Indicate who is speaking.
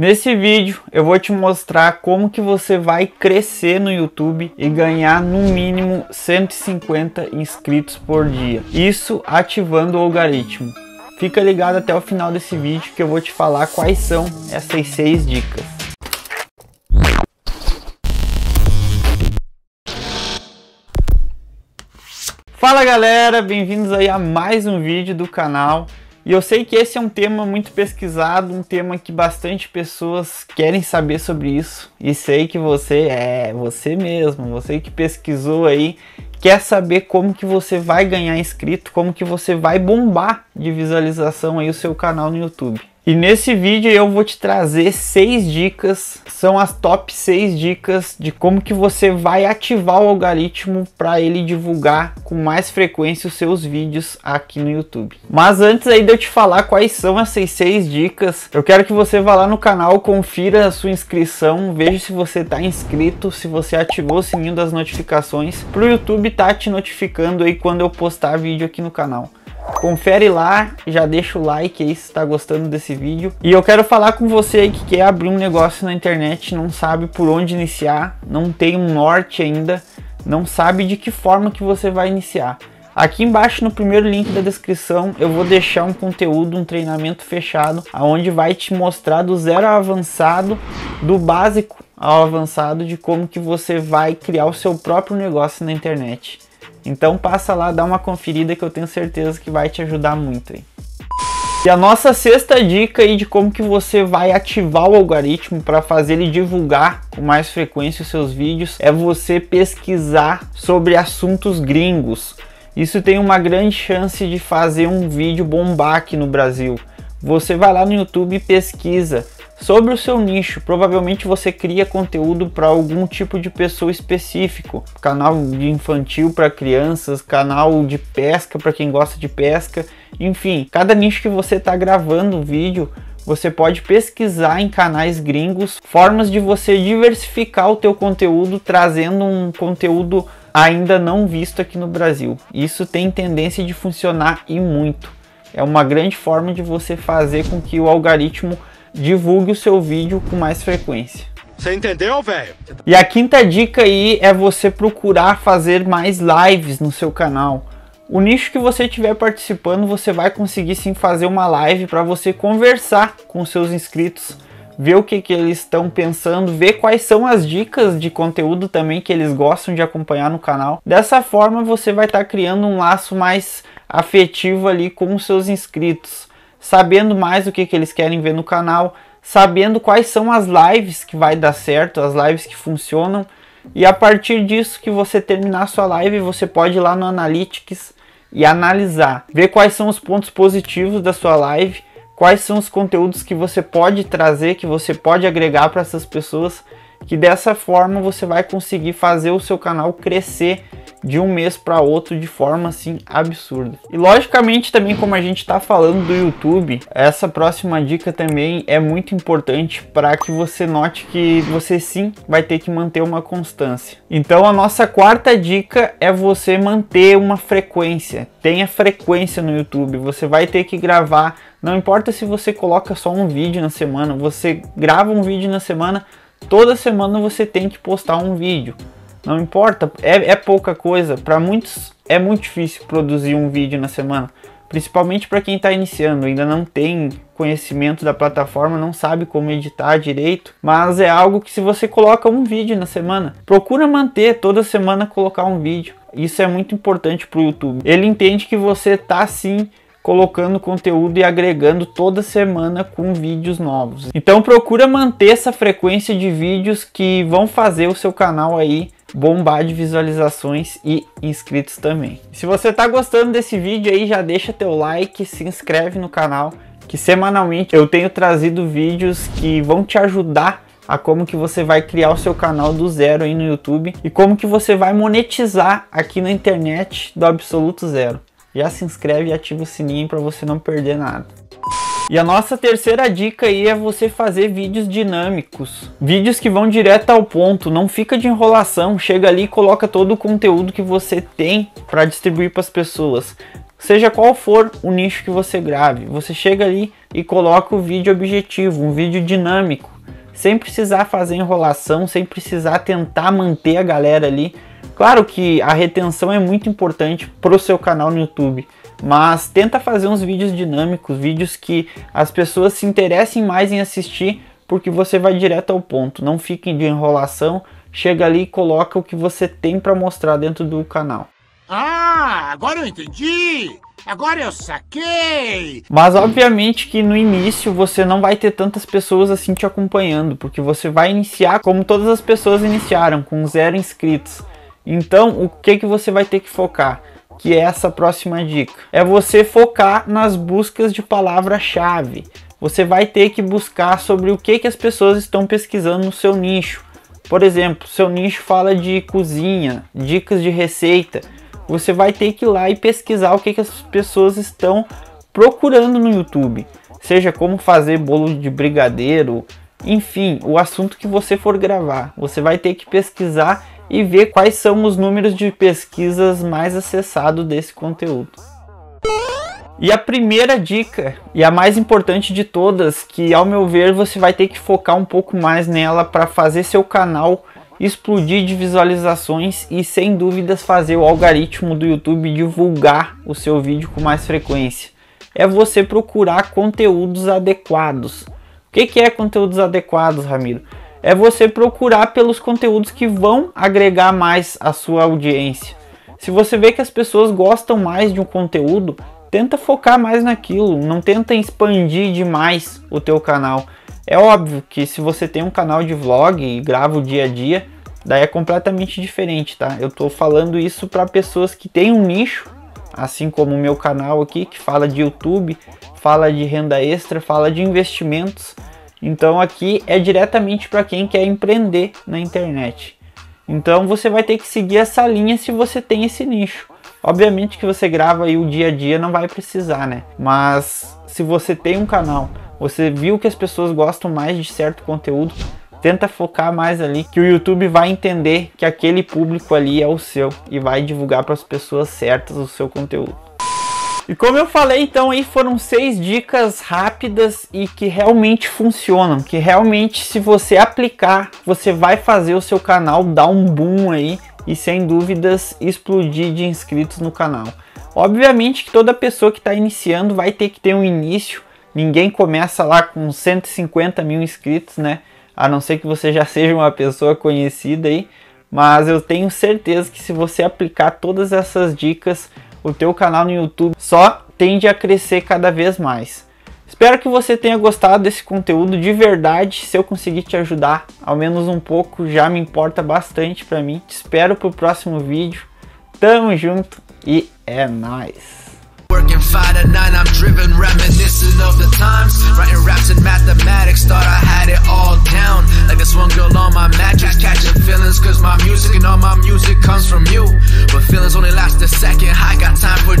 Speaker 1: Nesse vídeo eu vou te mostrar como que você vai crescer no YouTube e ganhar no mínimo 150 inscritos por dia. Isso ativando o algoritmo. Fica ligado até o final desse vídeo que eu vou te falar quais são essas seis dicas. Fala galera, bem-vindos aí a mais um vídeo do canal. E eu sei que esse é um tema muito pesquisado, um tema que bastante pessoas querem saber sobre isso. E sei que você é você mesmo, você que pesquisou aí, quer saber como que você vai ganhar inscrito, como que você vai bombar de visualização aí o seu canal no YouTube. E nesse vídeo eu vou te trazer seis dicas, são as top 6 dicas de como que você vai ativar o algoritmo para ele divulgar com mais frequência os seus vídeos aqui no YouTube. Mas antes aí de eu te falar quais são essas seis dicas, eu quero que você vá lá no canal, confira a sua inscrição, veja se você está inscrito, se você ativou o sininho das notificações, para o YouTube tá te notificando aí quando eu postar vídeo aqui no canal. Confere lá, já deixa o like aí se está gostando desse vídeo. E eu quero falar com você aí que quer abrir um negócio na internet, não sabe por onde iniciar, não tem um norte ainda, não sabe de que forma que você vai iniciar. Aqui embaixo no primeiro link da descrição eu vou deixar um conteúdo, um treinamento fechado, aonde vai te mostrar do zero ao avançado, do básico ao avançado de como que você vai criar o seu próprio negócio na internet. Então passa lá, dá uma conferida que eu tenho certeza que vai te ajudar muito. E a nossa sexta dica aí de como que você vai ativar o algoritmo para fazer ele divulgar com mais frequência os seus vídeos é você pesquisar sobre assuntos gringos. Isso tem uma grande chance de fazer um vídeo bombar aqui no Brasil. Você vai lá no YouTube e pesquisa Sobre o seu nicho, provavelmente você cria conteúdo para algum tipo de pessoa específico, canal de infantil para crianças, canal de pesca para quem gosta de pesca, enfim, cada nicho que você está gravando vídeo, você pode pesquisar em canais gringos formas de você diversificar o teu conteúdo, trazendo um conteúdo ainda não visto aqui no Brasil. Isso tem tendência de funcionar e muito. É uma grande forma de você fazer com que o algoritmo divulgue o seu vídeo com mais frequência.
Speaker 2: Você entendeu, velho?
Speaker 1: E a quinta dica aí é você procurar fazer mais lives no seu canal. O nicho que você estiver participando, você vai conseguir sim fazer uma live para você conversar com seus inscritos, ver o que, que eles estão pensando, ver quais são as dicas de conteúdo também que eles gostam de acompanhar no canal. Dessa forma, você vai estar tá criando um laço mais afetivo ali com os seus inscritos sabendo mais o que, que eles querem ver no canal, sabendo quais são as lives que vai dar certo, as lives que funcionam. E a partir disso que você terminar sua live, você pode ir lá no Analytics e analisar, ver quais são os pontos positivos da sua live, quais são os conteúdos que você pode trazer, que você pode agregar para essas pessoas, que dessa forma você vai conseguir fazer o seu canal crescer de um mês para outro de forma assim absurda. E logicamente também como a gente está falando do YouTube, essa próxima dica também é muito importante para que você note que você sim vai ter que manter uma constância. Então a nossa quarta dica é você manter uma frequência. Tenha frequência no YouTube. Você vai ter que gravar, não importa se você coloca só um vídeo na semana, você grava um vídeo na semana, toda semana você tem que postar um vídeo. Não importa, é, é pouca coisa. Para muitos é muito difícil produzir um vídeo na semana, principalmente para quem está iniciando, ainda não tem conhecimento da plataforma, não sabe como editar direito, mas é algo que se você coloca um vídeo na semana, procura manter toda semana colocar um vídeo. Isso é muito importante para o YouTube. Ele entende que você está sim colocando conteúdo e agregando toda semana com vídeos novos. Então procura manter essa frequência de vídeos que vão fazer o seu canal aí bombar de visualizações e inscritos também. Se você está gostando desse vídeo aí, já deixa teu like, se inscreve no canal, que semanalmente eu tenho trazido vídeos que vão te ajudar a como que você vai criar o seu canal do zero aí no YouTube e como que você vai monetizar aqui na internet do absoluto zero. Já se inscreve e ativa o sininho para você não perder nada. E a nossa terceira dica aí é você fazer vídeos dinâmicos. Vídeos que vão direto ao ponto, não fica de enrolação, chega ali e coloca todo o conteúdo que você tem para distribuir para as pessoas. seja qual for o nicho que você grave. Você chega ali e coloca o vídeo objetivo, um vídeo dinâmico, sem precisar fazer enrolação, sem precisar tentar manter a galera ali. Claro que a retenção é muito importante para o seu canal no YouTube, mas tenta fazer uns vídeos dinâmicos, vídeos que as pessoas se interessem mais em assistir, porque você vai direto ao ponto. Não fiquem de enrolação, chega ali e coloca o que você tem para mostrar dentro do canal.
Speaker 2: Ah, agora eu entendi! Agora eu saquei!
Speaker 1: Mas obviamente que no início você não vai ter tantas pessoas assim te acompanhando, porque você vai iniciar como todas as pessoas iniciaram, com zero inscritos. Então, o que que você vai ter que focar? Que é essa próxima dica. É você focar nas buscas de palavra-chave. Você vai ter que buscar sobre o que que as pessoas estão pesquisando no seu nicho. Por exemplo, seu nicho fala de cozinha, dicas de receita você vai ter que ir lá e pesquisar o que, que as pessoas estão procurando no YouTube. Seja como fazer bolo de brigadeiro, enfim, o assunto que você for gravar. Você vai ter que pesquisar e ver quais são os números de pesquisas mais acessados desse conteúdo. E a primeira dica, e a mais importante de todas, que ao meu ver você vai ter que focar um pouco mais nela para fazer seu canal explodir de visualizações e sem dúvidas fazer o algoritmo do YouTube divulgar o seu vídeo com mais frequência. É você procurar conteúdos adequados. O que, que é conteúdos adequados, Ramiro? É você procurar pelos conteúdos que vão agregar mais a sua audiência. Se você vê que as pessoas gostam mais de um conteúdo, tenta focar mais naquilo, não tenta expandir demais o teu canal. É óbvio que se você tem um canal de vlog e grava o dia a dia, daí é completamente diferente, tá? Eu tô falando isso para pessoas que têm um nicho, assim como o meu canal aqui, que fala de YouTube, fala de renda extra, fala de investimentos. Então aqui é diretamente para quem quer empreender na internet. Então você vai ter que seguir essa linha se você tem esse nicho. Obviamente que você grava aí o dia a dia não vai precisar, né? Mas se você tem um canal você viu que as pessoas gostam mais de certo conteúdo, tenta focar mais ali, que o YouTube vai entender que aquele público ali é o seu e vai divulgar para as pessoas certas o seu conteúdo. E como eu falei, então aí foram seis dicas rápidas e que realmente funcionam, que realmente se você aplicar, você vai fazer o seu canal dar um boom aí e sem dúvidas explodir de inscritos no canal. Obviamente que toda pessoa que está iniciando vai ter que ter um início Ninguém começa lá com 150 mil inscritos, né? A não ser que você já seja uma pessoa conhecida aí. Mas eu tenho certeza que se você aplicar todas essas dicas, o teu canal no YouTube só tende a crescer cada vez mais. Espero que você tenha gostado desse conteúdo de verdade. Se eu conseguir te ajudar, ao menos um pouco, já me importa bastante para mim. Te espero pro próximo vídeo. Tamo junto e é nóis! five to nine, I'm driven, Reminiscing of the times. Writing
Speaker 3: raps and mathematics, thought I had it all down. Like this one girl on my mattress, catching feelings, cause my music and all my music comes from you. But feelings only last a second, I got time for